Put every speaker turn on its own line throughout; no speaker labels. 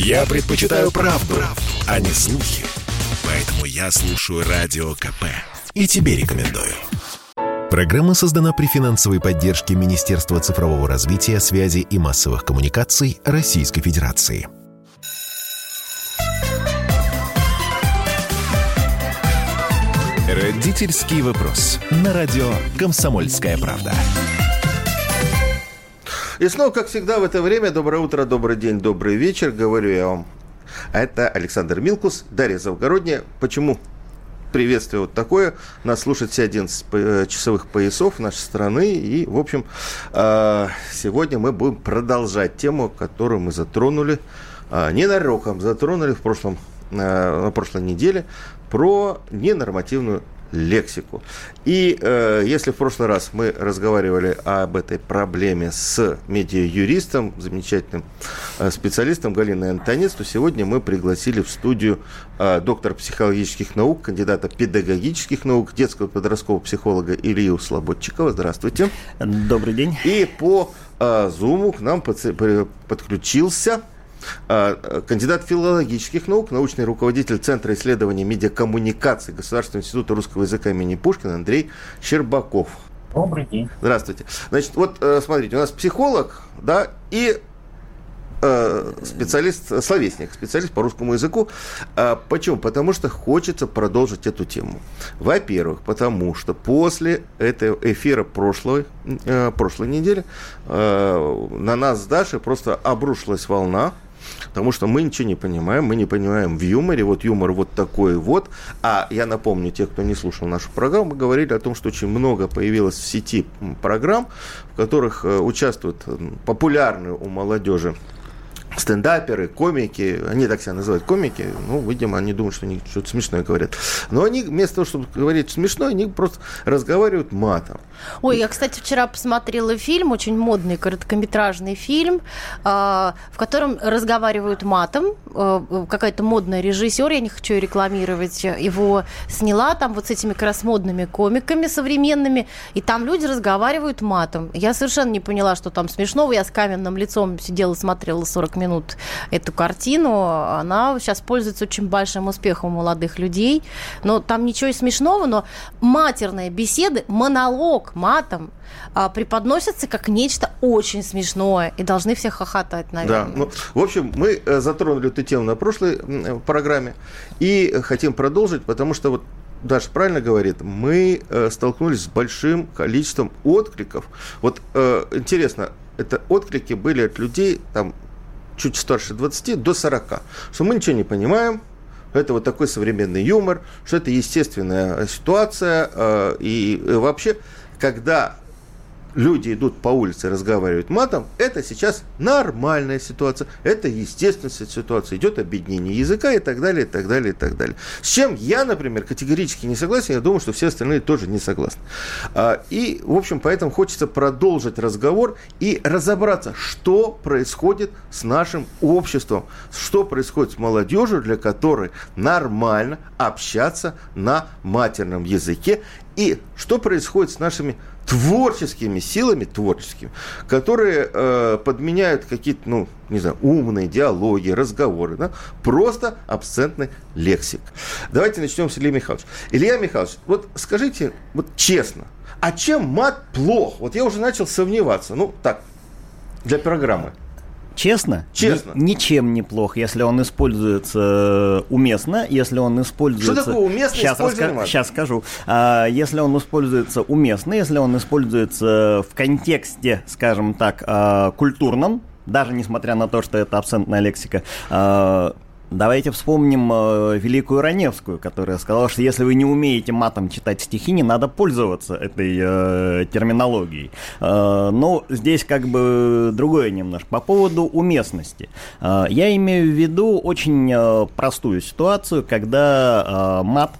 Я предпочитаю правду, правду, а не слухи. Поэтому я слушаю Радио КП. И тебе рекомендую. Программа создана при финансовой поддержке Министерства цифрового развития, связи и массовых коммуникаций Российской Федерации. Родительский вопрос. На радио «Комсомольская правда».
И снова, как всегда, в это время доброе утро, добрый день, добрый вечер, говорю я вам. Это Александр Милкус, Дарья Завгородняя. Почему приветствие вот такое. Нас слушает все 11 э, часовых поясов нашей страны. И, в общем, э, сегодня мы будем продолжать тему, которую мы затронули, э, ненароком затронули в прошлом, на прошлой неделе, про ненормативную лексику. И э, если в прошлый раз мы разговаривали об этой проблеме с медиа-юристом, замечательным э, специалистом Галиной Антонец, то сегодня мы пригласили в студию э, доктора психологических наук, кандидата педагогических наук, детского подросткового психолога Илью Слободчикова. Здравствуйте.
Добрый день.
И по э, Zoom к нам подключился кандидат филологических наук, научный руководитель Центра исследований медиакоммуникаций Государственного института русского языка имени Пушкина Андрей Щербаков.
Добрый день.
Здравствуйте. Значит, вот э, смотрите, у нас психолог, да, и э, специалист, словесник, специалист по русскому языку. А почему? Потому что хочется продолжить эту тему. Во-первых, потому что после этого эфира прошлой, э, прошлой недели на нас с Дашей просто обрушилась волна потому что мы ничего не понимаем, мы не понимаем в юморе, вот юмор вот такой вот. А я напомню, те, кто не слушал нашу программу, мы говорили о том, что очень много появилось в сети программ, в которых э, участвуют популярные у молодежи стендаперы, комики, они так себя называют комики, ну, видимо, они думают, что они что-то смешное говорят. Но они вместо того, чтобы говорить смешное, они просто разговаривают матом.
Ой, я, кстати, вчера посмотрела фильм, очень модный короткометражный фильм, а, в котором разговаривают матом. А, какая-то модная режиссер, я не хочу ее рекламировать, его сняла там вот с этими как раз модными комиками современными, и там люди разговаривают матом. Я совершенно не поняла, что там смешного. Я с каменным лицом сидела, смотрела 40 минут эту картину, она сейчас пользуется очень большим успехом у молодых людей. Но там ничего и смешного, но матерные беседы, монолог матом а, преподносятся как нечто очень смешное и должны все хохотать, наверное.
Да, ну, в общем, мы э, затронули эту тему на прошлой программе и хотим продолжить, потому что вот Даша правильно говорит, мы э, столкнулись с большим количеством откликов. Вот э, интересно, это отклики были от людей, там, чуть старше 20 до 40. Что мы ничего не понимаем, это вот такой современный юмор, что это естественная ситуация. Э, и вообще, когда люди идут по улице, разговаривают матом, это сейчас нормальная ситуация, это естественная ситуация, идет объединение языка и так далее, и так далее, и так далее. С чем я, например, категорически не согласен, я думаю, что все остальные тоже не согласны. А, и, в общем, поэтому хочется продолжить разговор и разобраться, что происходит с нашим обществом, что происходит с молодежью, для которой нормально общаться на матерном языке, и что происходит с нашими творческими силами, творческими, которые э, подменяют какие-то, ну, не знаю, умные диалоги, разговоры, да, просто абсцентный лексик. Давайте начнем с Ильи Михайловича. Илья Михайлович, вот скажите, вот честно, а чем мат плох? Вот я уже начал сомневаться. Ну, так, для программы.
Честно?
Честно.
Ни, ничем не плох, если он используется э, уместно, если он используется...
Что такое уместно
сейчас, раска... сейчас скажу. А, если он используется уместно, если он используется в контексте, скажем так, а, культурном, даже несмотря на то, что это абсентная лексика, а, Давайте вспомним э, Великую Раневскую, которая сказала, что если вы не умеете матом читать стихи, не надо пользоваться этой э, терминологией. Э, но здесь как бы другое немножко. По поводу уместности. Э, я имею в виду очень э, простую ситуацию, когда э, мат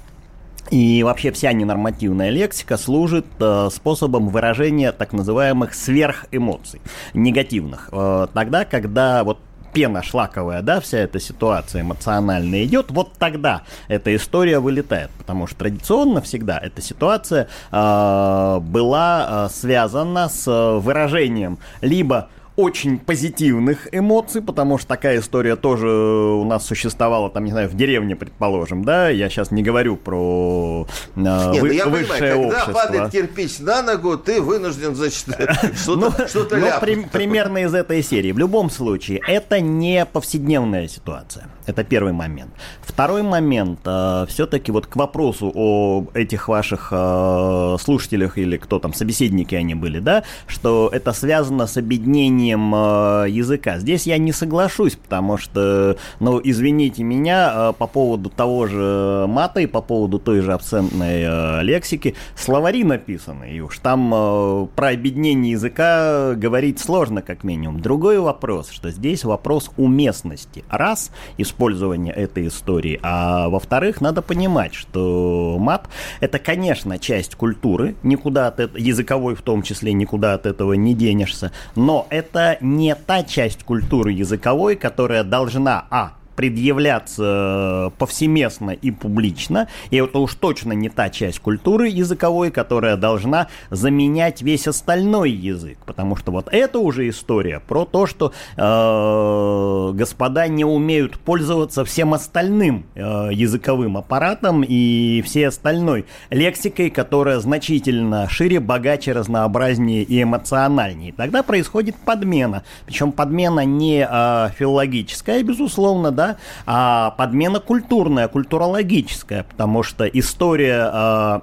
и вообще вся ненормативная лексика служит э, способом выражения так называемых сверхэмоций, негативных. Э, тогда, когда вот пена шлаковая, да, вся эта ситуация эмоциональная идет, вот тогда эта история вылетает, потому что традиционно всегда эта ситуация э, была э, связана с выражением либо очень позитивных эмоций, потому что такая история тоже у нас существовала, там, не знаю, в деревне, предположим, да, я сейчас не говорю про
э, Нет, вы, ну, я высшее понимаю, когда общество. падает кирпич на ногу, ты вынужден, значит, что-то ну, что ну,
при, Примерно из этой серии. В любом случае, это не повседневная ситуация. Это первый момент. Второй момент, э, все-таки вот к вопросу о этих ваших э, слушателях или кто там, собеседники они были, да, что это связано с объединением э, языка. Здесь я не соглашусь, потому что, ну, извините меня, э, по поводу того же мата и по поводу той же абсентной э, лексики, словари написаны, и уж там э, про объединение языка говорить сложно, как минимум. Другой вопрос, что здесь вопрос уместности. Раз, из использования этой истории. А во-вторых, надо понимать, что мат — это, конечно, часть культуры, никуда от этого, языковой в том числе, никуда от этого не денешься, но это не та часть культуры языковой, которая должна, а, предъявляться повсеместно и публично, и это уж точно не та часть культуры языковой, которая должна заменять весь остальной язык, потому что вот это уже история про то, что э, господа не умеют пользоваться всем остальным э, языковым аппаратом и всей остальной лексикой, которая значительно шире, богаче, разнообразнее и эмоциональнее. Тогда происходит подмена, причем подмена не э, филологическая, безусловно, да, а подмена культурная, культурологическая, потому что история а,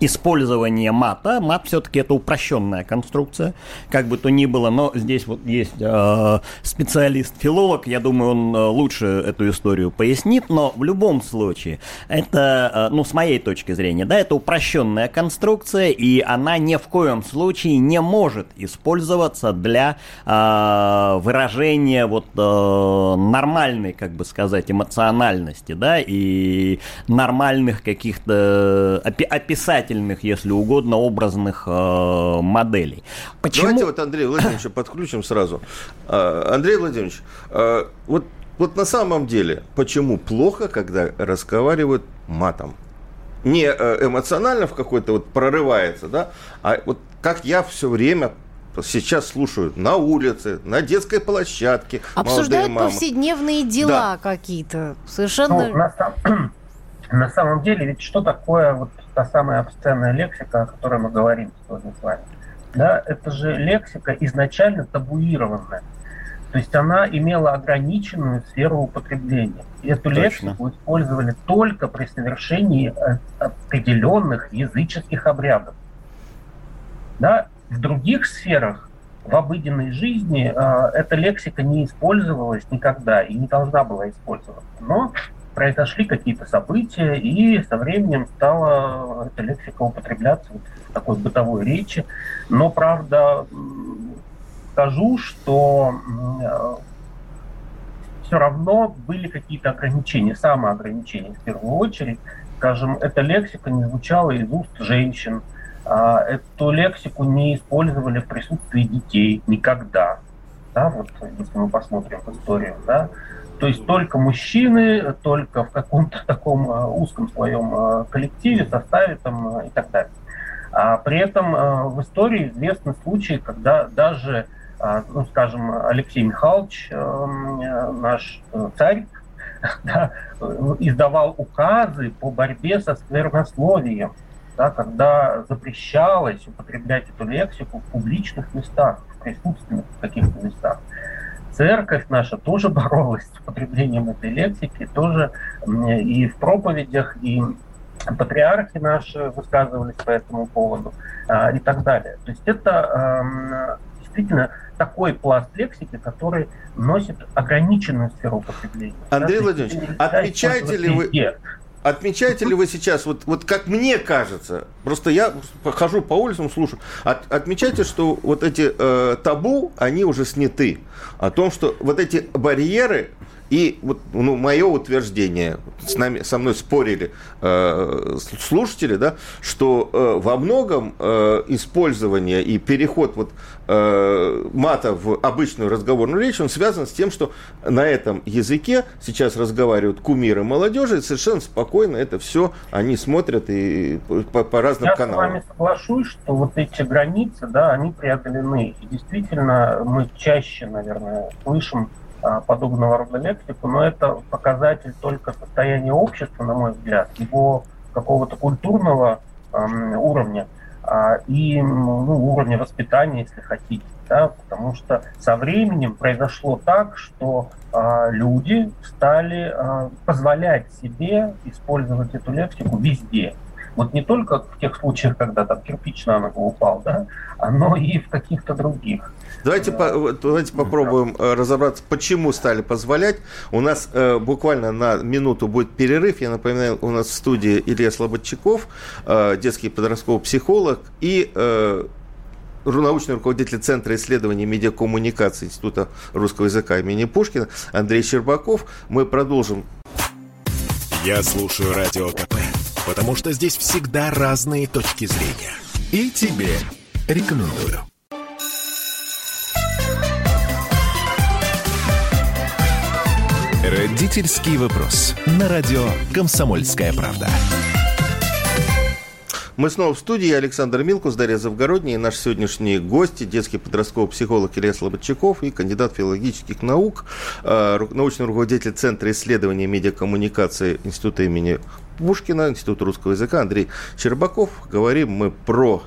использование мата. Мат все-таки это упрощенная конструкция, как бы то ни было, но здесь вот есть э, специалист-филолог, я думаю, он э, лучше эту историю пояснит, но в любом случае это, э, ну, с моей точки зрения, да, это упрощенная конструкция, и она ни в коем случае не может использоваться для э, выражения вот э, нормальной, как бы сказать, эмоциональности, да, и нормальных каких-то опи- описательных, если угодно, образных э, моделей.
Почему? Давайте вот Андрея Владимировича подключим сразу. А, Андрей Владимирович, а, вот, вот на самом деле, почему плохо, когда разговаривают матом? Не э, эмоционально в какой-то вот прорывается, да, а вот как я все время сейчас слушают на улице, на детской площадке.
Обсуждают повседневные дела да. какие-то. Совершенно... Ну,
на, на самом деле, ведь что такое вот та самая обсценная лексика, о которой мы говорим сегодня с вами? Да, это же лексика изначально табуированная. То есть она имела ограниченную сферу употребления. И эту Точно. лексику использовали только при совершении э, определенных языческих обрядов. Да? В других сферах в обыденной жизни э, эта лексика не использовалась никогда и не должна была использоваться. Но произошли какие-то события, и со временем стала эта лексика употребляться в такой бытовой речи. Но, правда, скажу, что все равно были какие-то ограничения, самоограничения в первую очередь. Скажем, эта лексика не звучала из уст женщин, а эту лексику не использовали в присутствии детей никогда. Да, вот если мы посмотрим в историю, да, то есть только мужчины, только в каком-то таком э, узком своем э, коллективе, составе там, э, и так далее. А при этом в истории известны случаи, когда даже, ну, скажем, Алексей Михайлович, наш царь, да, издавал указы по борьбе со сквернословием, да, когда запрещалось употреблять эту лексику в публичных местах, в присутственных каких-то местах церковь наша тоже боролась с употреблением этой лексики, тоже и в проповедях, и патриархи наши высказывались по этому поводу а, и так далее. То есть это действительно такой пласт лексики, который носит ограниченную сферу употребления.
Андрей Владимирович, отмечаете ли вы, отмечаете ли вы сейчас, вот, вот как мне кажется, просто я хожу по улицам, слушаю, от, отмечайте, что вот эти э, табу, они уже сняты. О том, что вот эти барьеры, И вот ну, мое утверждение, с нами, со мной спорили э, слушатели, да, что э, во многом э, использование и переход вот, э, мата в обычную разговорную речь, он связан с тем, что на этом языке сейчас разговаривают кумиры молодежи, и совершенно спокойно это все они смотрят и по, по разным
Я
каналам.
Я с вами соглашусь, что вот эти границы, да, они преодолены. И действительно, мы чаще, наверное, слышим подобного рода лексику, но это показатель только состояния общества, на мой взгляд, его какого-то культурного уровня э, и ну, уровня воспитания, если хотите. Да, потому что со временем произошло так, что э, люди стали э, позволять себе использовать эту лексику везде. Вот не только в тех случаях, когда там кирпич на ногу упал, да, но и в каких-то других.
Давайте, по, давайте попробуем. Э, разобраться, почему стали позволять. У нас э, буквально на минуту будет перерыв. Я напоминаю, у нас в студии Илья Слободчаков, э, детский подростковый психолог и э, научный руководитель Центра исследований медиакоммуникации Института русского языка имени Пушкина Андрей Щербаков. Мы продолжим.
Я слушаю Радио КП, потому что здесь всегда разные точки зрения. И тебе рекомендую. Родительский вопрос. На радио «Комсомольская правда».
Мы снова в студии. Я Александр Милкус, Дарья Завгородний. И наши сегодняшние гости, детский подростковый психолог Илья Слободчаков и кандидат филологических наук, э, научный руководитель Центра исследований медиакоммуникации Института имени Пушкина, Института русского языка Андрей Щербаков. Говорим мы про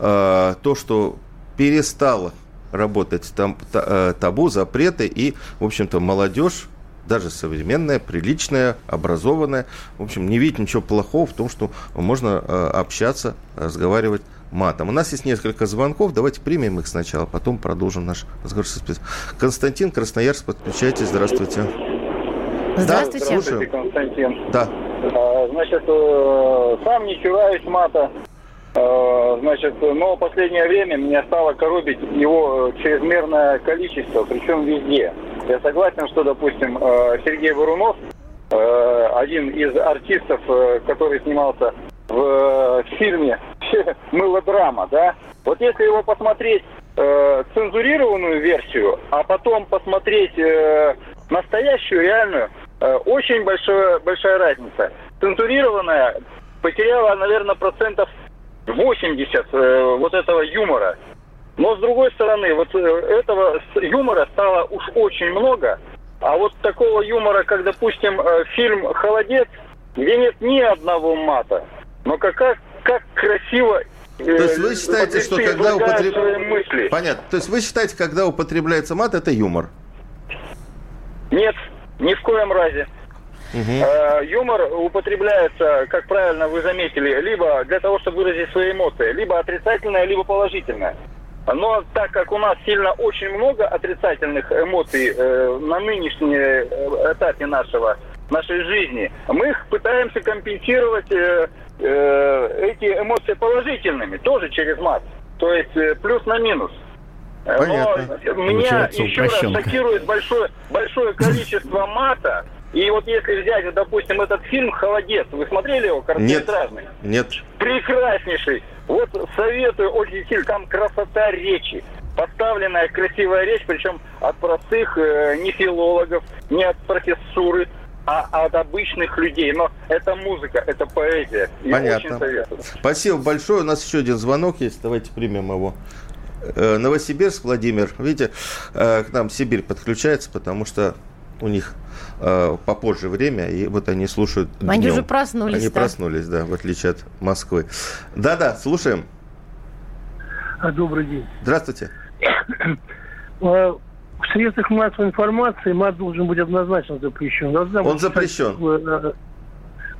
э, то, что перестало работать там, э, табу, запреты, и, в общем-то, молодежь даже современная, приличная, образованная. В общем, не видит ничего плохого в том, что можно э, общаться, разговаривать матом. У нас есть несколько звонков, давайте примем их сначала, потом продолжим наш разговор со спецом. Константин, Красноярск, подключайтесь, здравствуйте.
Здравствуйте.
Да, здравствуйте, Константин.
Да.
А, значит, э, сам не чураюсь мата. А, значит, но в последнее время меня стало коробить его чрезмерное количество, причем везде. Я согласен, что, допустим, э, Сергей Бурунов, э, один из артистов, э, который снимался в фильме «Мылодрама», да, вот если его посмотреть цензурированную версию, а потом посмотреть настоящую, реальную, очень большая, большая разница. Цензурированная потеряла, наверное, процентов 80 вот этого юмора. Но с другой стороны, вот э, этого юмора стало уж очень много. А вот такого юмора, как, допустим, э, фильм «Холодец», где нет ни одного мата, но как, как красиво
э, то есть вы считаете, что когда употребляется... Понятно. То есть вы считаете, когда употребляется мат, это юмор?
Нет, ни в коем разе. Угу. юмор употребляется, как правильно вы заметили, либо для того, чтобы выразить свои эмоции, либо отрицательное, либо положительное. Но так как у нас сильно очень много отрицательных эмоций э, на нынешнем э, этапе нашего, нашей жизни, мы их пытаемся компенсировать э, э, эти эмоции положительными, тоже через мат. То есть э, плюс на минус.
Понятно.
Но меня еще раз шокирует большое, большое количество мата. И вот если взять, допустим, этот фильм «Холодец», вы смотрели его короткометражный?
Нет.
Нет. Прекраснейший. Вот советую очень сильно, там красота речи. Поставленная красивая речь, причем от простых э, не филологов, не от профессуры, а от обычных людей. Но это музыка, это поэзия.
Я Понятно. Спасибо большое. У нас еще один звонок есть. Давайте примем его. Э, Новосибирск, Владимир. Видите, э, к нам Сибирь подключается, потому что у них э, попозже время, и вот они слушают
Они днем. уже проснулись.
Они да? проснулись, да, в отличие от Москвы. Да-да, слушаем.
А, добрый день.
Здравствуйте.
А, в средствах массовой информации мат должен быть однозначно запрещен.
Должна Он запрещен.
Э,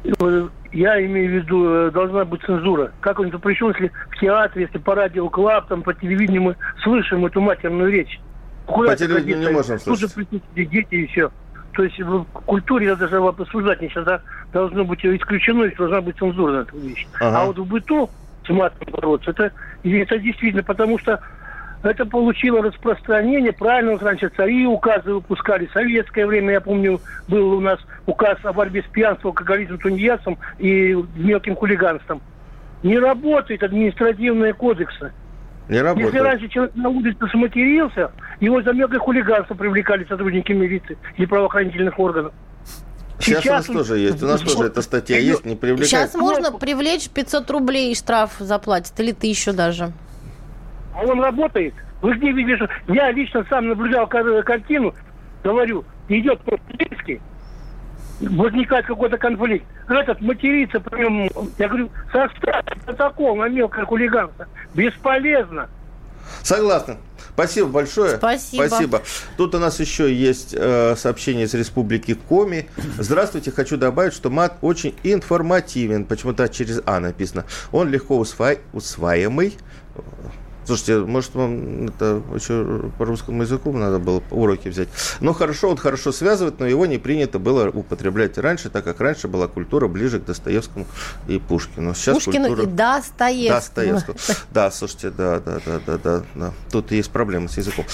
э, я имею в виду, должна быть цензура. Как он запрещен, если в театре, если по радио Club, там, по телевидению мы слышим эту матерную речь?
Куда По телевидению не можем слушать.
Тут же дети и все. То есть в культуре я даже обсуждать не всегда должно быть исключено, и должна быть цензура на эту вещь. Ага. А вот в быту с матом бороться, это, это действительно, потому что это получило распространение. Правильно, раньше цари указы выпускали. В советское время, я помню, был у нас указ о борьбе с пьянством, алкоголизмом, тунеядством и мелким хулиганством. Не работает административные кодексы.
Не работает.
Если раньше человек на улице сматерился, его за мелкое хулиганство привлекали сотрудники милиции и правоохранительных органов.
Сейчас, Сейчас у нас тоже есть. У нас тоже эта статья есть, не привлекает.
Сейчас можно привлечь 500 рублей штраф заплатит, или тысячу даже.
А он работает. Вы где видите, я лично сам наблюдал картину, говорю, идет полицейский, возникает какой-то конфликт. Этот матерится, прям, я говорю, составь протокол на мелкое хулиганство. Бесполезно.
Согласен. Спасибо большое.
Спасибо.
Спасибо. Тут у нас еще есть э, сообщение из Республики Коми. Здравствуйте, хочу добавить, что мат очень информативен. Почему-то через А написано. Он легко усва... усваиваемый Слушайте, может, вам это еще по русскому языку надо было уроки взять. Ну, хорошо, он хорошо связывает, но его не принято было употреблять раньше, так как раньше была культура ближе к Достоевскому и Пушкину. Сейчас
Пушкину
культура...
и Достоевскому.
Достоевскому. Да, слушайте, да, да, да, да, да, да. Тут есть проблемы с языком.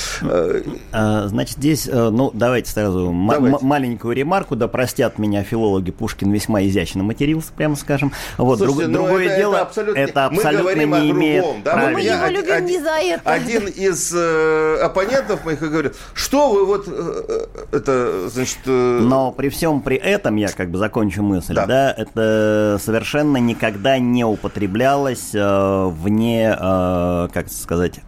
А, значит, здесь, э, ну, давайте сразу давайте. маленькую ремарку, да простят меня филологи, Пушкин весьма изящно матерился, прямо скажем. Вот,
Слушайте, друг,
ну, другое
это,
дело,
это абсолютно,
это абсолютно не имеет...
Другом, да?
Мы его любим не за это.
Один из э, оппонентов моих говорит, что вы вот э, э, это, значит... Э...
Но при всем при этом, я как бы закончу мысль, да, да это совершенно никогда не употреблялось э, вне, э, как сказать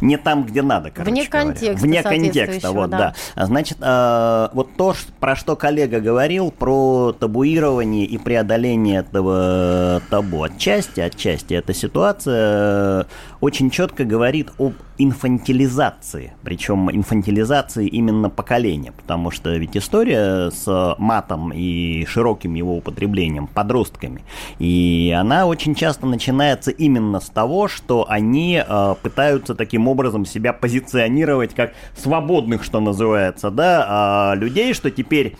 не там, где надо, короче
Вне
говоря.
контекста.
Вне контекста, вот, да. да. Значит, э, вот то, про что коллега говорил, про табуирование и преодоление этого табу. Отчасти, отчасти эта ситуация очень четко говорит об инфантилизации, причем инфантилизации именно поколения, потому что ведь история с матом и широким его употреблением подростками, и она очень часто начинается именно с того, что они э, пытаются таким образом себя позиционировать как свободных, что называется, да, э, людей, что теперь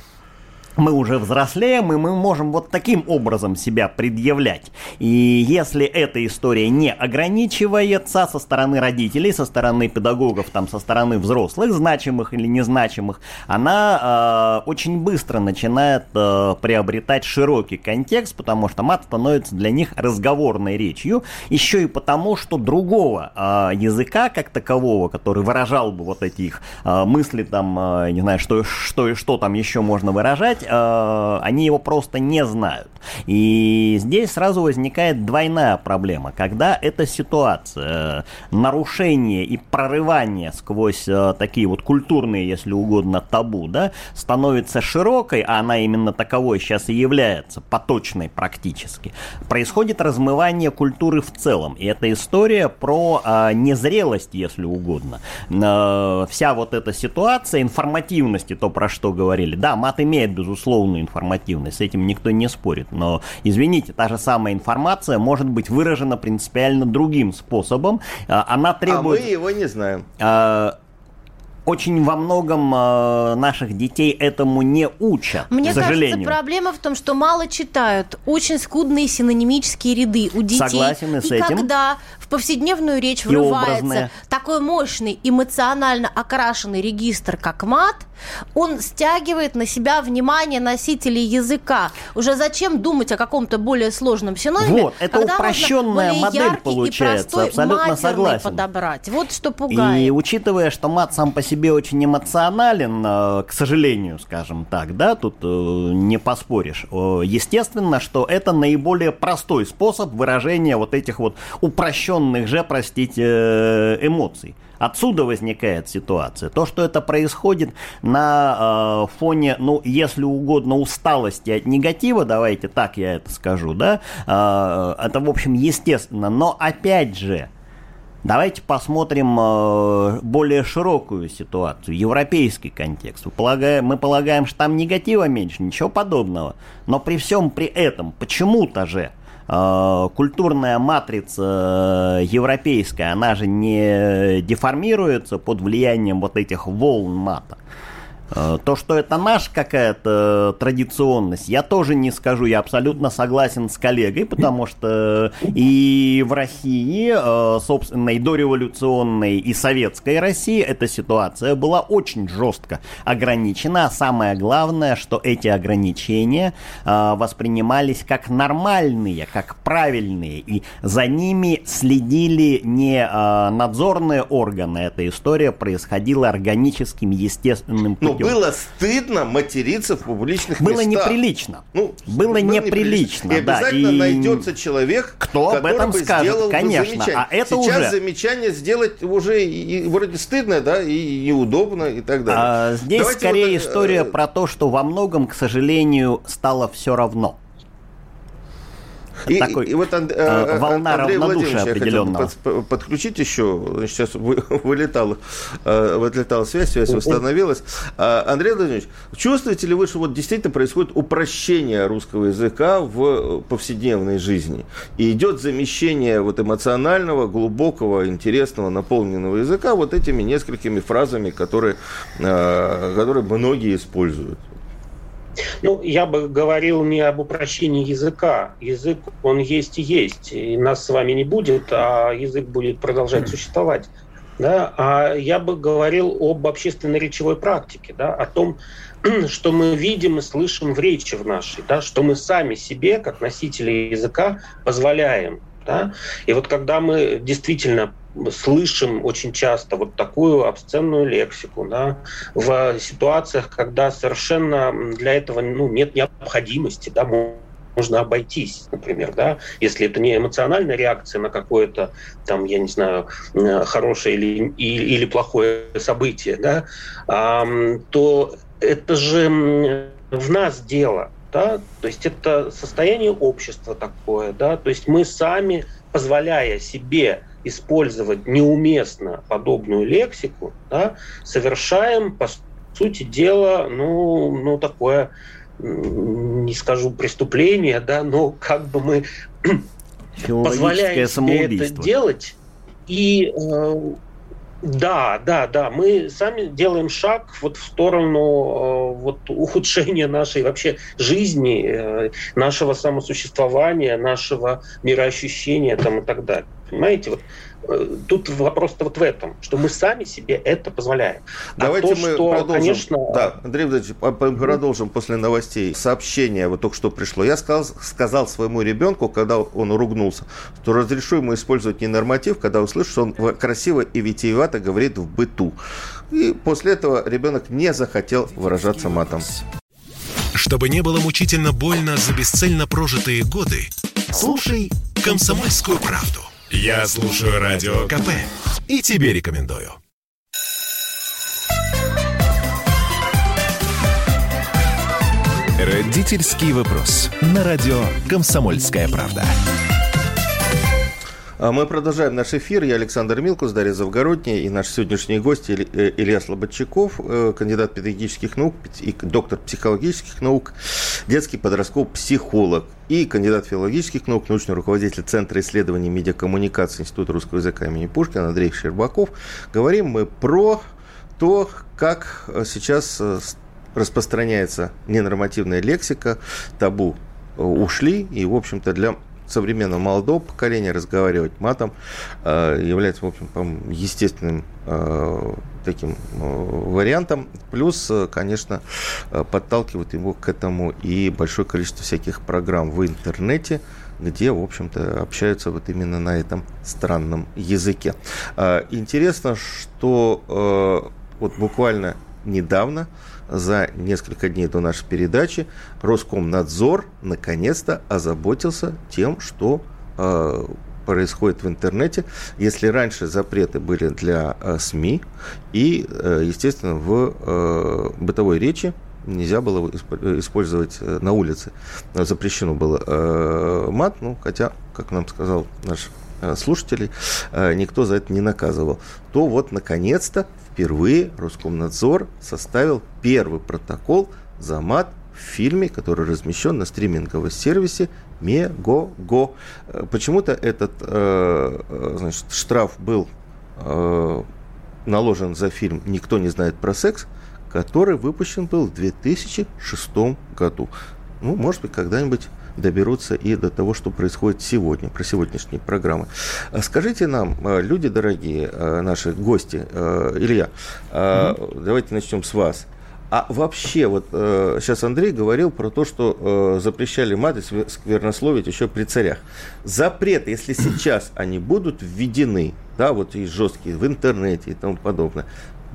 мы уже взрослеем, и мы можем вот таким образом себя предъявлять. И если эта история не ограничивается со стороны родителей, со стороны педагогов, там, со стороны взрослых, значимых или незначимых, она э, очень быстро начинает э, приобретать широкий контекст, потому что мат становится для них разговорной речью, еще и потому, что другого э, языка как такового, который выражал бы вот эти их э, мысли, там, э, не знаю, что, что и что там еще можно выражать, э, они его просто не знают. И здесь сразу возникает двойная проблема, когда эта ситуация, э, нарушение и прорывание сквозь э, такие вот культурные, если угодно, табу, да, становится широкой, а она именно таковой сейчас и является, поточной практически, происходит размывание культуры в целом. И это история про э, незрелость, если угодно. Э, вся вот эта ситуация информативности, то, про что говорили. Да, мат имеет, безусловно, безусловную информативность, с этим никто не спорит. Но, извините, та же самая информация может быть выражена принципиально другим способом. А, она требует...
А мы его не знаем.
А, очень во многом э, наших детей этому не учат,
Мне
к сожалению.
кажется, проблема в том, что мало читают. Очень скудные синонимические ряды у детей.
Согласен и с
и
этим.
когда в повседневную речь врывается такой мощный, эмоционально окрашенный регистр, как мат, он стягивает на себя внимание носителей языка. Уже зачем думать о каком-то более сложном синониме,
вот, это упрощенная модель получается,
простой
абсолютно согласен.
подобрать. Вот что пугает.
И учитывая, что мат сам по себе очень эмоционален, э, к сожалению, скажем так, да, тут э, не поспоришь. Естественно, что это наиболее простой способ выражения вот этих вот упрощенных же, простите, э, эмоций. Отсюда возникает ситуация. То, что это происходит на э, фоне, ну, если угодно, усталости от негатива, давайте так я это скажу, да, э, это, в общем, естественно. Но, опять же, Давайте посмотрим э, более широкую ситуацию, европейский контекст. Мы полагаем, мы полагаем, что там негатива меньше, ничего подобного. Но при всем при этом, почему-то же культурная матрица э, европейская, она же не деформируется под влиянием вот этих волн мата. Э, то, что это наша какая-то традиционность, я тоже не скажу. Я абсолютно согласен с коллегой, потому что и в России, э, собственно, и дореволюционной, и советской России эта ситуация была очень жестко ограничена. А самое главное, что эти ограничения э, воспринимались как нормальные, как правильные. И за ними следили не надзорные органы. Эта история происходила органическим, естественным
путем. Ну, было стыдно материться в публичных
было
местах.
Было неприлично. Ну, было, было неприлично,
И обязательно
и...
найдется человек,
кто об этом скажет,
сделал
конечно.
Бы
а это
Сейчас
уже...
замечание сделать уже и, вроде стыдно, да, и неудобно и так далее.
А, здесь Давайте скорее вот, история э... про то, что во многом, к сожалению, стало все равно.
И, такой и вот Анд,
э, волна Андрей равнодушия определенного.
Под, подключить еще, сейчас вылетала, э, вылетала связь, связь восстановилась. А, Андрей Владимирович, чувствуете ли вы, что вот действительно происходит упрощение русского языка в повседневной жизни? И идет замещение вот эмоционального, глубокого, интересного, наполненного языка вот этими несколькими фразами, которые, э, которые многие используют?
Ну, я бы говорил не об упрощении языка. Язык, он есть и есть. И нас с вами не будет, а язык будет продолжать существовать. Да? А я бы говорил об общественной речевой практике, да? о том, что мы видим и слышим в речи в нашей, да? что мы сами себе, как носители языка, позволяем. Да? И вот когда мы действительно слышим очень часто вот такую обсценную лексику да, в ситуациях, когда совершенно для этого ну, нет необходимости, да, можно обойтись, например, да, если это не эмоциональная реакция на какое-то там, я не знаю, хорошее или, или, или плохое событие, да, а, то это же в нас дело, да, то есть это состояние общества такое, да, то есть мы сами, позволяя себе использовать неуместно подобную лексику, да, совершаем, по сути дела, ну, ну такое, не скажу преступление, да, но как бы мы позволяем себе это делать, и э, да, да, да. Мы сами делаем шаг вот в сторону э, вот, ухудшения нашей вообще жизни, э, нашего самосуществования, нашего мироощущения там, и так далее. Понимаете, вот тут вопрос-то вот в этом, что мы сами себе это позволяем.
А Давайте а то, мы что, продолжим. Конечно... Да, Андрей Владимирович, продолжим mm-hmm. после новостей. Сообщение вот только что пришло. Я сказал, сказал своему ребенку, когда он ругнулся, что разрешу ему использовать ненорматив, когда услышу, что он красиво и витиевато говорит в быту. И после этого ребенок не захотел выражаться матом.
Чтобы не было мучительно больно за бесцельно прожитые годы, слушай «Комсомольскую правду». Я слушаю Радио КП и тебе рекомендую. Родительский вопрос. На радио «Комсомольская правда».
А мы продолжаем наш эфир. Я Александр Милкус, Дарья Завгородняя и наш сегодняшний гость э, Илья Слободчаков, э, кандидат педагогических наук и доктор психологических наук, детский подростковый психолог и кандидат филологических наук, научный руководитель Центра исследований медиакоммуникации Института русского языка имени Пушкина Андрей Щербаков. Говорим мы про то, как э, сейчас распространяется ненормативная лексика, табу ушли, и, в общем-то, для современного молодого поколения разговаривать матом э, является, в общем, естественным э, таким э, вариантом. Плюс, конечно, подталкивает его к этому и большое количество всяких программ в интернете, где, в общем-то, общаются вот именно на этом странном языке. Интересно, что вот буквально недавно за несколько дней до нашей передачи Роскомнадзор наконец-то озаботился тем, что э, происходит в интернете. Если раньше запреты были для э, СМИ и, э, естественно, в э, бытовой речи нельзя было использовать э, на улице. Запрещено было э, мат, ну, хотя, как нам сказал наш э, слушателей, никто за это не наказывал, то вот наконец-то впервые Роскомнадзор составил первый протокол за мат в фильме, который размещен на стриминговом сервисе Мегого. Э, почему-то этот э, э, значит, штраф был наложен за фильм «Никто не знает про секс», который выпущен был в 2006 году. Ну, может быть, когда-нибудь доберутся и до того, что происходит сегодня, про сегодняшние программы. А скажите нам, а, люди дорогие, а, наши гости, Илья, mm-hmm. давайте начнем с вас. А вообще, вот сейчас Андрей говорил про то, что запрещали мат и сквернословить еще при царях. Запреты, если сейчас они будут введены, да, вот и жесткие в интернете и тому подобное,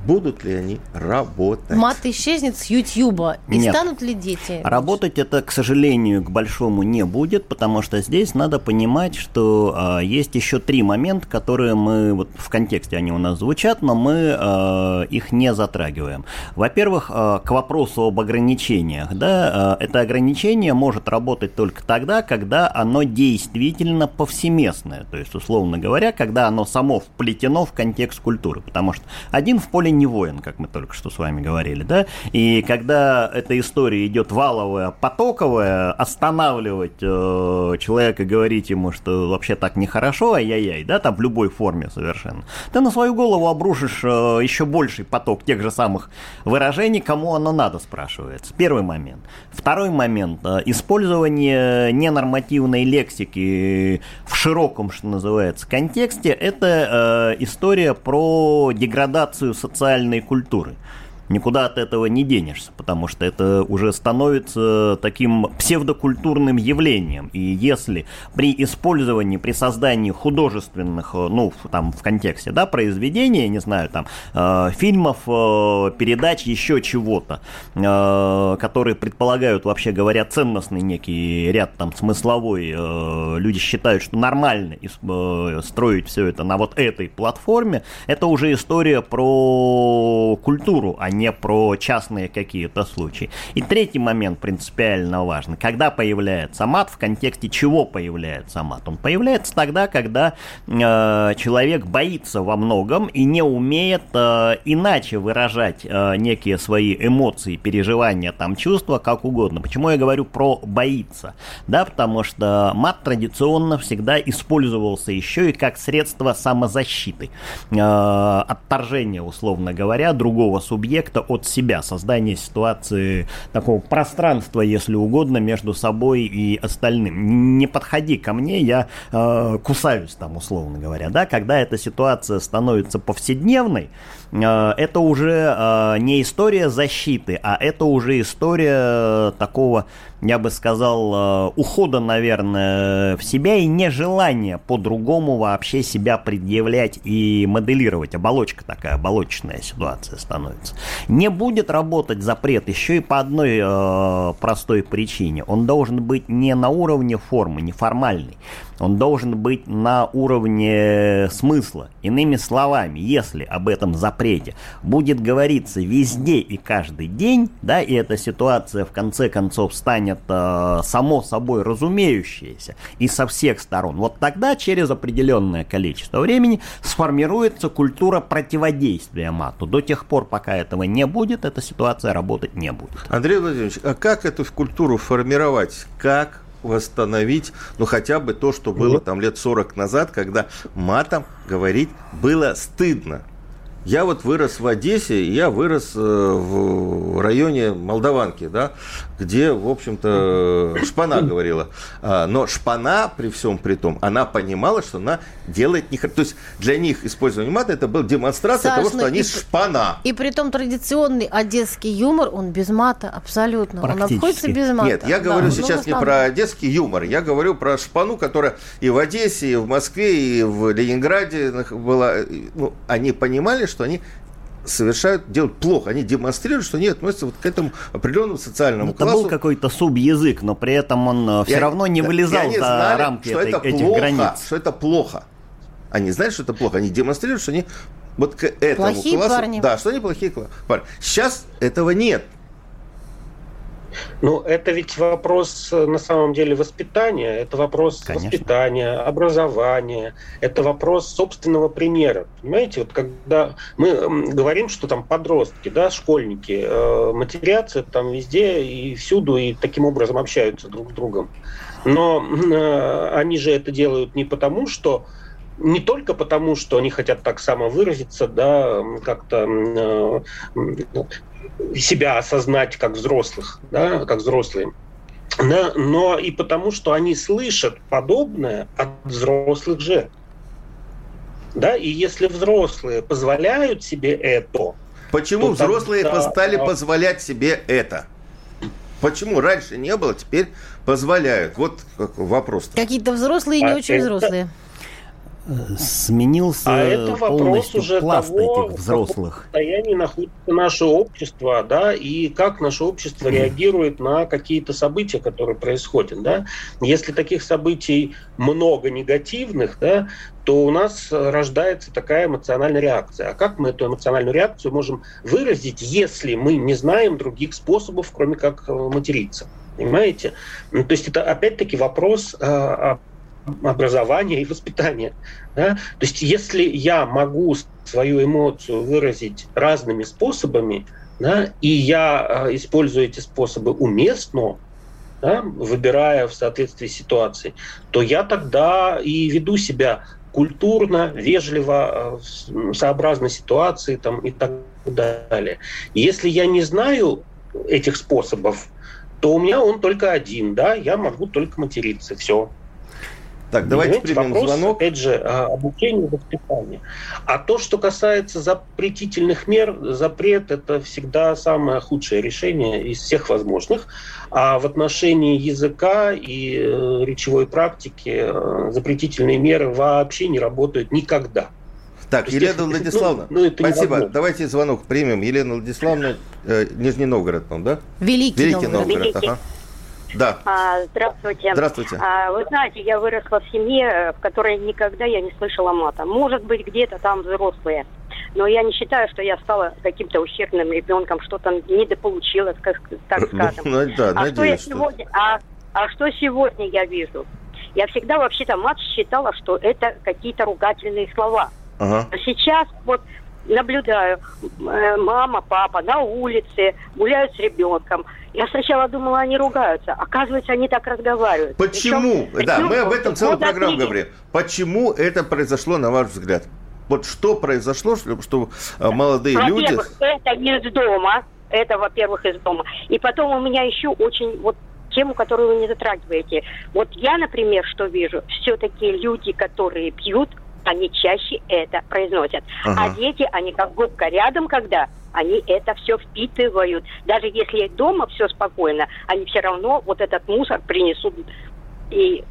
будут ли они работать.
Мат исчезнет с Ютьюба. И Нет. станут ли дети?
Работать это, к сожалению, к большому не будет, потому что здесь надо понимать, что э, есть еще три момента, которые мы, вот в контексте они у нас звучат, но мы э, их не затрагиваем. Во-первых, э, к вопросу об ограничениях. Да, э, это ограничение может работать только тогда, когда оно действительно повсеместное. То есть, условно говоря, когда оно само вплетено в контекст культуры. Потому что один в поле не воин, как мы только что с вами говорили, да, и когда эта история идет валовая, потоковая, останавливать э, человека, говорить ему, что вообще так нехорошо, ай-яй-яй, да, там в любой форме совершенно, ты на свою голову обрушишь э, еще больший поток тех же самых выражений, кому оно надо, спрашивается. Первый момент. Второй момент. Э, использование ненормативной лексики в широком, что называется, контексте, это э, история про деградацию социального социальной культуры. Никуда от этого не денешься, потому что это уже становится таким псевдокультурным явлением. И если при использовании, при создании художественных, э, ну, там, в контексте, да, произведения, не знаю, там, э, фильмов, э, передач, еще чего-то, э, которые предполагают, вообще говоря, ценностный некий ряд, там, смысловой, э, люди считают, что нормально э, строить все это на вот этой платформе, это уже история про культуру, а не про частные какие-то случаи. И третий момент принципиально важный. Когда появляется мат, в контексте чего появляется мат? Он появляется тогда, когда э, человек боится во многом и не умеет э, иначе выражать э, некие свои эмоции, переживания, там, чувства, как угодно. Почему я говорю про боится? Да, потому что мат традиционно всегда использовался еще и как средство самозащиты, э, отторжения, условно говоря, другого субъекта эффекта от себя, создание ситуации такого пространства, если угодно, между собой и остальным. Не подходи ко мне, я э, кусаюсь там, условно говоря, да, когда эта ситуация становится повседневной, э, это уже э, не история защиты, а это уже история такого я бы сказал, э, ухода, наверное, в себя и нежелания по-другому вообще себя предъявлять и моделировать. Оболочка такая, оболочечная ситуация становится. Не будет работать запрет еще и по одной э, простой причине. Он должен быть не на уровне формы, не формальный. Он должен быть на уровне смысла. Иными словами, если об этом запрете будет говориться везде и каждый день, да, и эта ситуация в конце концов станет э, само собой разумеющейся и со всех сторон, вот тогда через определенное количество времени сформируется культура противодействия мату. До тех пор, пока этого не будет, эта ситуация работать не будет.
Андрей Владимирович, а как эту культуру формировать? Как восстановить, ну, хотя бы то, что было там лет 40 назад, когда матом говорить было стыдно. Я вот вырос в Одессе, я вырос э, в районе Молдаванки, да, где, в общем-то, Шпана говорила. А, но Шпана, при всем при том, она понимала, что она делает не... То есть для них использование мата это был демонстрация Саш, того, что они и, Шпана.
И при том традиционный одесский юмор, он без мата, абсолютно. Он обходится без мата.
Нет, я говорю да, сейчас не про одесский юмор, я говорю про Шпану, которая и в Одессе, и в Москве, и в Ленинграде была. Ну, они понимали, что что они совершают, делают плохо. Они демонстрируют, что они относятся вот к этому определенному социальному
это классу. Это был какой-то субязык, но при этом он э, все равно не вылезал за знали, рамки что этой, это этих
плохо,
границ.
Что это плохо. Они знают, что это плохо. Они демонстрируют, что они вот к этому
плохие
классу...
Парни.
Да, что они плохие парни. Сейчас этого нет.
Ну, это ведь вопрос э, на самом деле воспитания, это вопрос Конечно. воспитания, образования, это вопрос собственного примера. Понимаете, вот когда мы говорим, что там подростки, да, школьники э, матерятся там везде и всюду, и таким образом общаются друг с другом. Но э, они же это делают не потому, что не только потому, что они хотят так самовыразиться, да, как-то себя осознать как взрослых, да, как взрослые. Да, но и потому, что они слышат подобное от взрослых же. Да, и если взрослые позволяют себе это...
Почему взрослые тогда... стали позволять себе это? Почему раньше не было, теперь позволяют? Вот вопрос.
Какие-то взрослые и не а очень это... взрослые
сменился а это полностью уже пласт того, этих взрослых.
В состоянии находится наше общество, да, и как наше общество реагирует на какие-то события, которые происходят, да. Если таких событий много негативных, да, то у нас рождается такая эмоциональная реакция. А как мы эту эмоциональную реакцию можем выразить, если мы не знаем других способов, кроме как э, материться? Понимаете? Ну, то есть это опять-таки вопрос э, образования и воспитания. Да? То есть если я могу свою эмоцию выразить разными способами, да, и я э, использую эти способы уместно, да, выбирая в соответствии с ситуацией, то я тогда и веду себя культурно, вежливо, э, сообразно ситуации там, и так далее. Если я не знаю этих способов, то у меня он только один, да, я могу только материться, все.
Так, давайте Понимаете, примем вопрос, звонок.
Опять же, обучение воспитания. А то, что касается запретительных мер, запрет – это всегда самое худшее решение из всех возможных. А в отношении языка и э, речевой практики э, запретительные меры вообще не работают никогда.
Так, Елена Владиславовна, ну, ну, спасибо. Давайте звонок примем. Елена Владиславовна, э, Нижний Новгород, да?
Великий,
Великий Новгород. Новгород
Великий.
Ага. Да.
А, здравствуйте.
Здравствуйте.
А, вы знаете, я выросла в семье, в которой никогда я не слышала мата. Может быть, где-то там взрослые. Но я не считаю, что я стала каким-то ущербным ребенком, что-то недополучила, так, так ну, скажем. Ну, да, а, что я сегодня, а, а что сегодня я вижу? Я всегда вообще-то мат считала, что это какие-то ругательные слова. Ага. А сейчас вот наблюдаю, э, мама, папа на улице гуляют с ребенком. Я сначала думала, они ругаются. Оказывается, они так разговаривают.
Почему? Причем, да, мы об этом целую программу говорим. Почему это произошло, на ваш взгляд? Вот что произошло, что э, молодые люди...
Это из дома. Это, во-первых, из дома. И потом у меня еще очень вот тему, которую вы не затрагиваете. Вот я, например, что вижу, все-таки люди, которые пьют, они чаще это произносят. Ага. А дети, они как губка рядом, когда они это все впитывают. Даже если дома все спокойно, они все равно вот этот мусор принесут и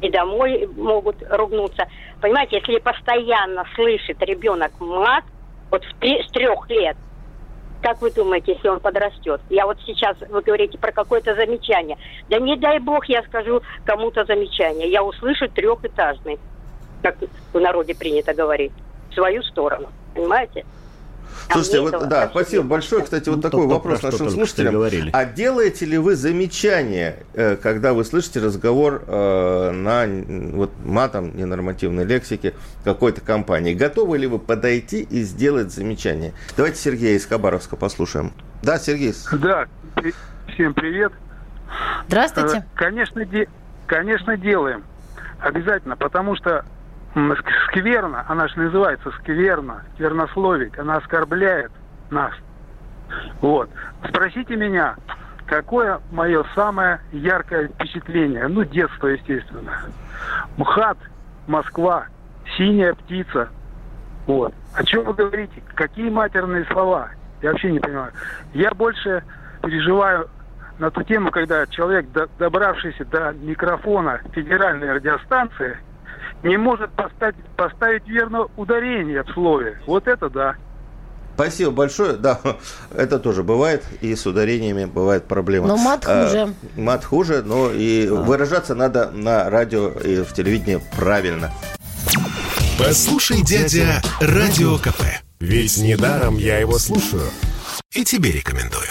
и домой могут ругнуться. Понимаете, если постоянно слышит ребенок мат, вот в три, с трех лет, как вы думаете, если он подрастет? Я вот сейчас, вы говорите про какое-то замечание. Да не дай бог я скажу кому-то замечание. Я услышу трехэтажный как в народе принято говорить, в свою сторону. Понимаете?
А Слушайте, вот, да, спасибо большое. Кстати, вот ну, такой вопрос нашим слушателям. А делаете ли вы замечания, э, когда вы слышите разговор э, на вот, матом, ненормативной лексике какой-то компании? Готовы ли вы подойти и сделать замечание? Давайте Сергея из Хабаровска послушаем. Да, Сергей?
Да, всем привет.
Здравствуйте. Э,
конечно, де- конечно делаем. Обязательно, потому что скверно, она же называется скверно, сквернословик, она оскорбляет нас. Вот. Спросите меня, какое мое самое яркое впечатление? Ну, детство, естественно. МХАТ, Москва, синяя птица. Вот. О чем вы говорите? Какие матерные слова? Я вообще не понимаю. Я больше переживаю на ту тему, когда человек, добравшийся до микрофона федеральной радиостанции, не может поставить, поставить верно ударение в слове. Вот это да.
Спасибо большое. Да, это тоже бывает, и с ударениями бывает проблема.
Но мат а, хуже.
А, мат хуже, но и а. выражаться надо на радио и в телевидении правильно.
Послушай, дядя, радио КП. Ведь недаром я его слушаю. И тебе рекомендую.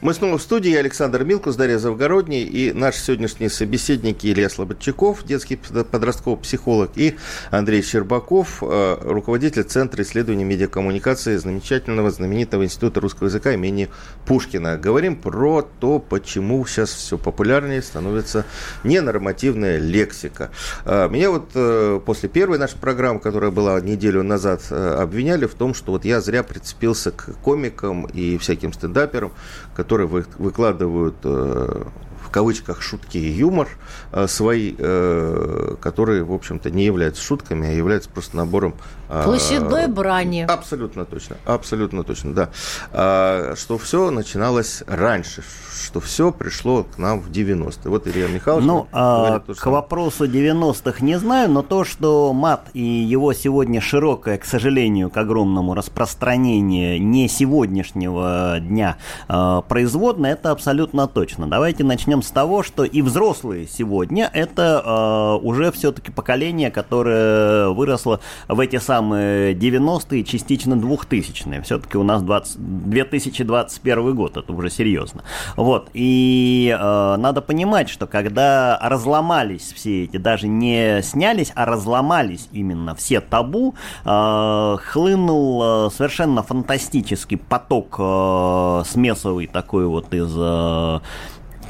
Мы снова в студии. Я Александр Милкус, Дарья Завгородний и наши сегодняшние собеседники Илья Слободчаков, детский подростковый психолог, и Андрей Щербаков, э, руководитель Центра исследований медиакоммуникации замечательного, знаменитого Института русского языка имени Пушкина. Говорим про то, почему сейчас все популярнее становится ненормативная лексика. Э, меня вот э, после первой нашей программы, которая была неделю назад, обвиняли в том, что вот я зря прицепился к комикам и всяким стендаперам, которые вы, выкладывают э, в кавычках шутки и юмор э, свои, э, которые, в общем-то, не являются шутками, а являются просто набором...
Э, Площадной брани.
Абсолютно точно, абсолютно точно, да. Э, что все начиналось раньше, что все пришло к нам в 90-е. Вот Илья Михайлович...
Ну, а, к вопросу 90-х не знаю, но то, что мат и его сегодня широкое, к сожалению, к огромному распространению не сегодняшнего дня э, производное, это абсолютно точно. Давайте начнем с того, что и взрослые сегодня это уже все-таки поколение, которое выросло в эти самые 90-е, частично 2000-е. Все-таки у нас 20, 2021 год, это уже серьезно. Вот. Вот. И э, надо понимать, что когда разломались все эти, даже не снялись, а разломались именно все табу, э, хлынул э, совершенно фантастический поток э, смесовый такой вот из... Э,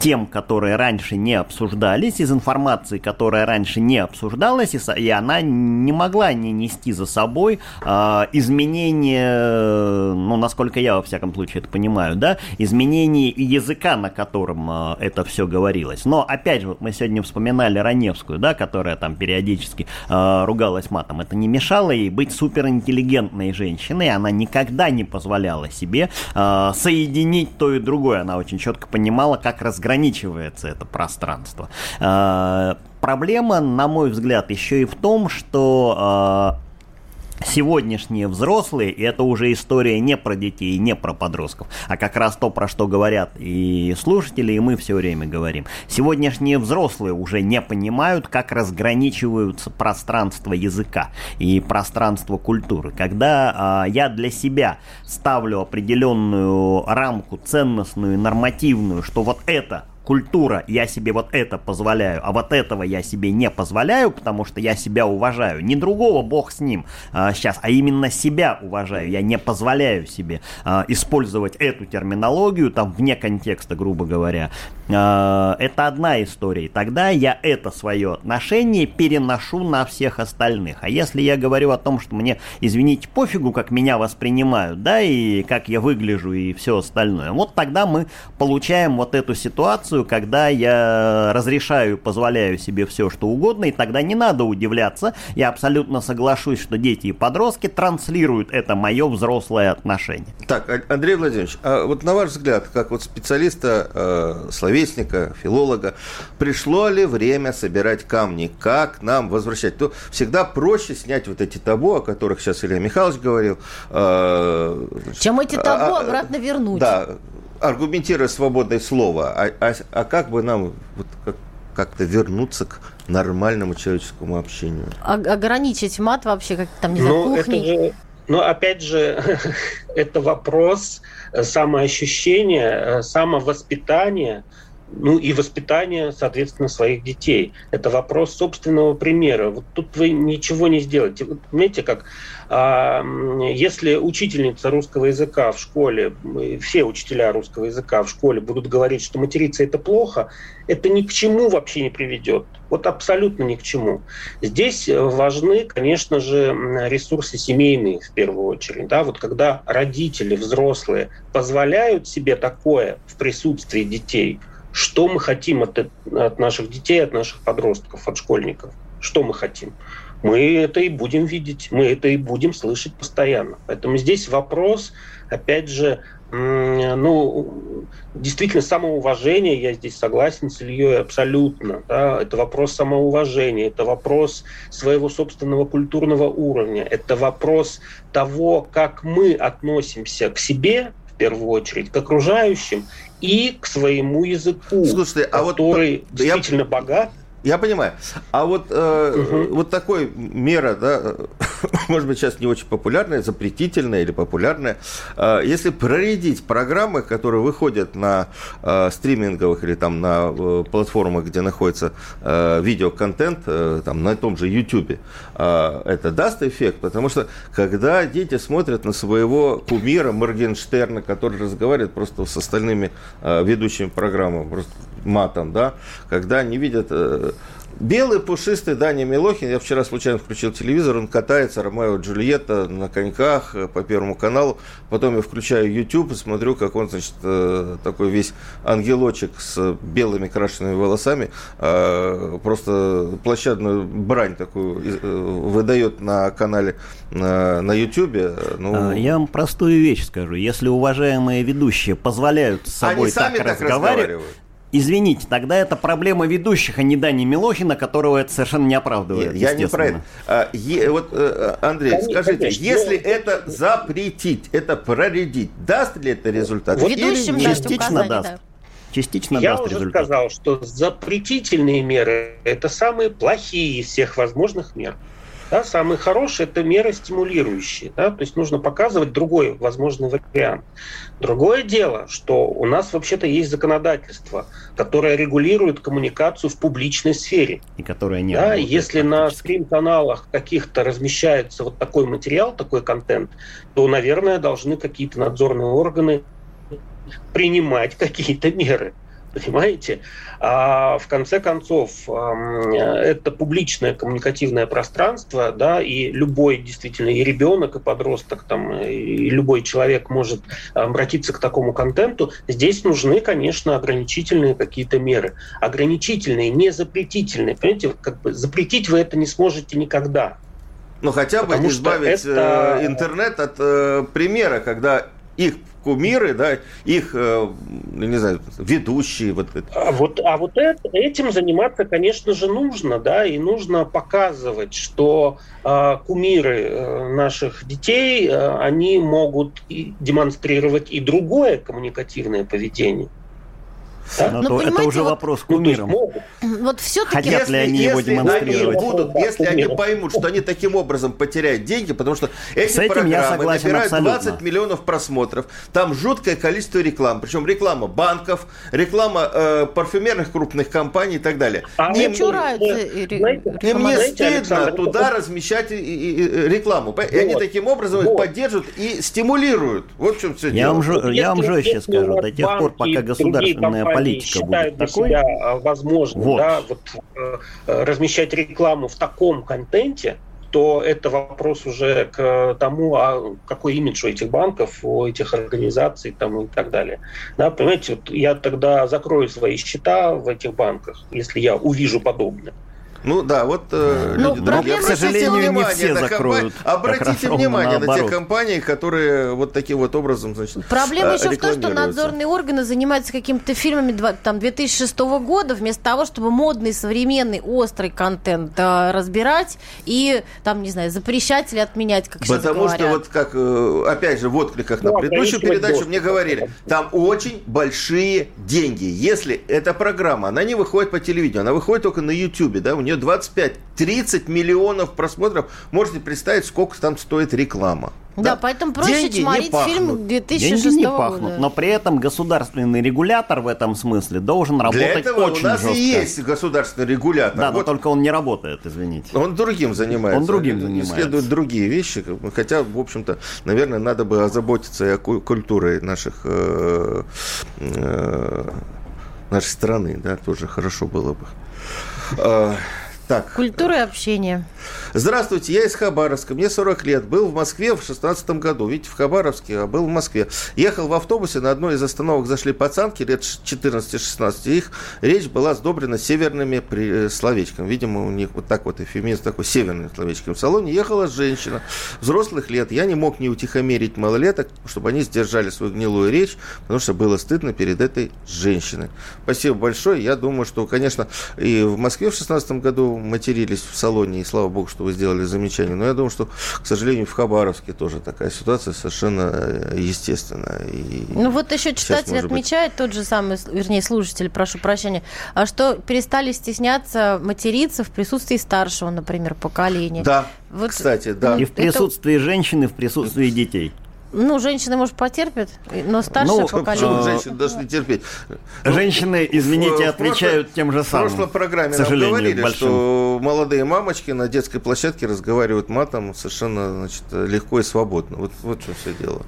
тем, которые раньше не обсуждались, из информации, которая раньше не обсуждалась, и, и она не могла не нести за собой э, изменение, ну, насколько я, во всяком случае, это понимаю, да, изменение языка, на котором э, это все говорилось. Но, опять же, вот мы сегодня вспоминали Раневскую, да, которая там периодически э, ругалась матом. Это не мешало ей быть суперинтеллигентной женщиной, она никогда не позволяла себе э, соединить то и другое. Она очень четко понимала, как разговаривать ограничивается это пространство. Э, проблема, на мой взгляд, еще и в том, что э, сегодняшние взрослые, и это уже история не про детей, не про подростков, а как раз то, про что говорят и слушатели, и мы все время говорим. Сегодняшние взрослые уже не понимают, как разграничиваются пространство языка и пространство культуры. Когда э, я для себя ставлю определенную рамку ценностную, нормативную, что вот это культура, я себе вот это позволяю, а вот этого я себе не позволяю, потому что я себя уважаю. Не другого, бог с ним а, сейчас, а именно себя уважаю. Я не позволяю себе а, использовать эту терминологию там вне контекста, грубо говоря. А, это одна история. И тогда я это свое отношение переношу на всех остальных. А если я говорю о том, что мне, извините, пофигу, как меня воспринимают, да, и как я выгляжу и все остальное, вот тогда мы получаем вот эту ситуацию, ситуацию, когда я разрешаю, позволяю себе все, что угодно, и тогда не надо удивляться. Я абсолютно соглашусь, что дети и подростки транслируют это мое взрослое отношение.
Так, Андрей Владимирович, а вот на ваш взгляд, как вот специалиста, э, словесника, филолога, пришло ли время собирать камни? Как нам возвращать? То всегда проще снять вот эти табу, о которых сейчас Илья Михайлович говорил.
Э, Чем эти табу а, обратно вернуть.
Да, аргументируя свободное слово, а, а, а как бы нам вот, как, как-то вернуться к нормальному человеческому общению?
А, ограничить мат вообще, как там, не знаю, ну, кухней?
Это же, ну, опять же, это вопрос самоощущения, самовоспитания, ну и воспитания, соответственно, своих детей. Это вопрос собственного примера. Вот тут вы ничего не сделаете. Вот, знаете, как а, если учительница русского языка в школе, все учителя русского языка в школе будут говорить, что материться это плохо, это ни к чему вообще не приведет. Вот абсолютно ни к чему. Здесь важны, конечно же, ресурсы семейные в первую очередь. Да? Вот когда родители, взрослые позволяют себе такое в присутствии детей, что мы хотим от, от наших детей, от наших подростков, от школьников? Что мы хотим? мы это и будем видеть, мы это и будем слышать постоянно. Поэтому здесь вопрос, опять же, ну, действительно, самоуважение, я здесь согласен с Ильей абсолютно. Да? Это вопрос самоуважения, это вопрос своего собственного культурного уровня, это вопрос того, как мы относимся к себе, первую очередь, к окружающим и к своему языку, Слушайте, а который вот, действительно я... богат
я понимаю. А вот, э, угу. вот такой мера, да, может быть, сейчас не очень популярное, запретительное или популярное. А, если проредить программы, которые выходят на а, стриминговых или там на э, платформах, где находится э, видеоконтент, э, там на том же YouTube, это даст эффект, потому что когда дети смотрят на своего кумира Моргенштерна, который разговаривает просто с остальными ведущими программы, просто матом, да, когда они видят Белый, пушистый Даня Милохин. Я вчера случайно включил телевизор, он катается, Ромео и Джульетта на коньках э, по Первому каналу. Потом я включаю YouTube и смотрю, как он, значит, э, такой весь ангелочек с белыми крашенными волосами, э, просто площадную брань такую выдает на канале на, YouTube.
Ну... А, я вам простую вещь скажу. Если уважаемые ведущие позволяют с собой Они
так,
так
разговаривать,
Извините, тогда это проблема ведущих, а не Дани Милохина, которого это совершенно не оправдывает.
Я, не про это. А, е, вот, э, Андрей, конечно, скажите, конечно. если это запретить, это проредить, даст ли это результат?
Вот Ведущим частично даст. Да. Частично
Я
даст
уже
результат.
сказал, что запретительные меры – это самые плохие из всех возможных мер. Да, самые хорошие – это меры стимулирующие. Да? То есть нужно показывать другой возможный вариант. Другое дело, что у нас вообще-то есть законодательство, которое регулирует коммуникацию в публичной сфере.
И которое не
да, Если на стрим-каналах каких-то размещается вот такой материал, такой контент, то, наверное, должны какие-то надзорные органы принимать какие-то меры. Понимаете? А в конце концов, это публичное коммуникативное пространство, да, и любой действительно и ребенок, и подросток, там, и любой человек может обратиться к такому контенту. Здесь нужны, конечно, ограничительные какие-то меры. Ограничительные, не запретительные. Понимаете, как бы запретить вы это не сможете никогда.
Ну, хотя бы Потому избавить это... Э, интернет от э, примера, когда их кумиры, да, их, э, не знаю, ведущие. Вот,
а вот, а вот это, этим заниматься, конечно же, нужно, да, и нужно показывать, что э, кумиры наших детей, э, они могут и демонстрировать и другое коммуникативное поведение.
Да? Но, Но это уже вопрос к кумирам.
Вот все-таки...
Хотят если, ли они если его демонстрировать? Они будут, если они поймут, что они таким образом потеряют деньги, потому что эти С этим программы согласен, набирают абсолютно. 20 миллионов просмотров, там жуткое количество реклам, причем реклама банков, реклама э, парфюмерных крупных компаний и так далее. А им,
чураются
им не стыдно туда размещать рекламу. И они таким образом их поддерживают и стимулируют. Вот в чем все
я дело. Вам, я вам жестче скажу, до тех пор, пока государственная политика
считают
будет
такой, себя возможным вот. Да, вот, э, размещать рекламу в таком контенте, то это вопрос уже к тому, а какой имидж у этих банков, у этих организаций там, и так далее. Да, понимаете, вот я тогда закрою свои счета в этих банках, если я увижу подобное.
Ну да, вот э,
ну, люди дорогие, к сожалению, не все закроют.
Обратите внимание на те компании, которые вот таким вот образом, значит,
Проблема еще в том, что надзорные органы занимаются какими-то фильмами там 2006 года, вместо того, чтобы модный, современный, острый контент э, разбирать и там, не знаю, запрещать или отменять, как
Потому что вот как, э, опять же, в откликах на ну, предыдущую передачу мне говорили, там очень большие деньги. Если эта программа, она не выходит по телевидению, она выходит только на YouTube, да, у нее 25-30 миллионов просмотров. Можете представить, сколько там стоит реклама.
Да, да, поэтому проще Деньги чморить фильм 2006 Деньги не пахнут, года.
но при этом государственный регулятор в этом смысле должен работать Для этого очень
у нас
жестко.
и есть государственный регулятор.
Да, вот. но только он не работает, извините.
Он другим занимается.
Он другим занимается.
Исследует другие вещи, хотя, в общем-то, наверное, надо бы озаботиться и о культуре наших э, э, нашей страны, да, тоже хорошо было бы.
Так. Культура и общение.
Здравствуйте, я из Хабаровска, мне 40 лет, был в Москве в 16 году, видите, в Хабаровске, а был в Москве. Ехал в автобусе, на одной из остановок зашли пацанки лет 14-16, их речь была сдобрена северными. Э, словечками. Видимо, у них вот так вот эфемизм такой северный словечком. В салоне ехала женщина взрослых лет. Я не мог не утихомирить малолеток, чтобы они сдержали свою гнилую речь, потому что было стыдно перед этой женщиной. Спасибо большое. Я думаю, что, конечно, и в Москве в 16 году матерились в салоне, и слава богу, что вы сделали замечание. Но я думаю, что, к сожалению, в Хабаровске тоже такая ситуация совершенно э, естественная. И
ну вот еще читатель
быть...
отмечает, тот же самый, вернее, слушатель, прошу прощения, а что перестали стесняться материться в присутствии старшего, например, поколения.
Да, вот, кстати, да.
И в присутствии это... женщины, в присутствии детей.
Ну, женщины, может, потерпят, но старшее ну, поколение...
женщины должны терпеть?
Женщины, извините, в, отвечают в тем же самым.
В прошлой программе нам говорили, большим. что молодые мамочки на детской площадке разговаривают матом совершенно значит, легко и свободно. Вот, вот что все дело.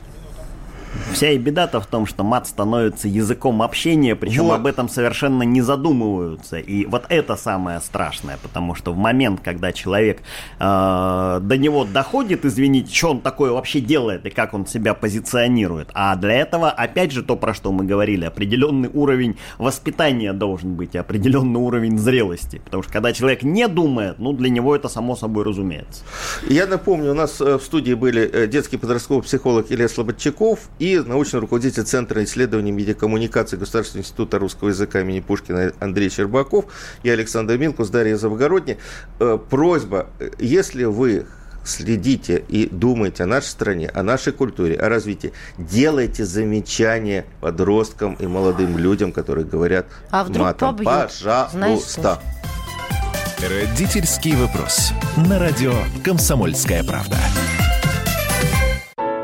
Вся и беда-то в том, что мат становится языком общения, причем вот. об этом совершенно не задумываются. И вот это самое страшное, потому что в момент, когда человек э, до него доходит, извините, что он такое вообще делает и как он себя позиционирует. А для этого, опять же, то, про что мы говорили, определенный уровень воспитания должен быть, определенный уровень зрелости. Потому что когда человек не думает, ну, для него это само собой разумеется.
Я напомню, у нас э, в студии были э, детский подростковый психолог Илья Слободчаков и научный руководитель Центра исследований медиакоммуникации Государственного института русского языка имени Пушкина Андрей Щербаков и Александр Милкус, Дарья Завгородний. Э, просьба, если вы следите и думайте о нашей стране, о нашей культуре, о развитии. Делайте замечания подросткам и молодым людям, которые говорят
а вдруг
матом.
Побьют.
Пожалуйста.
Родительский вопрос. На радио «Комсомольская правда».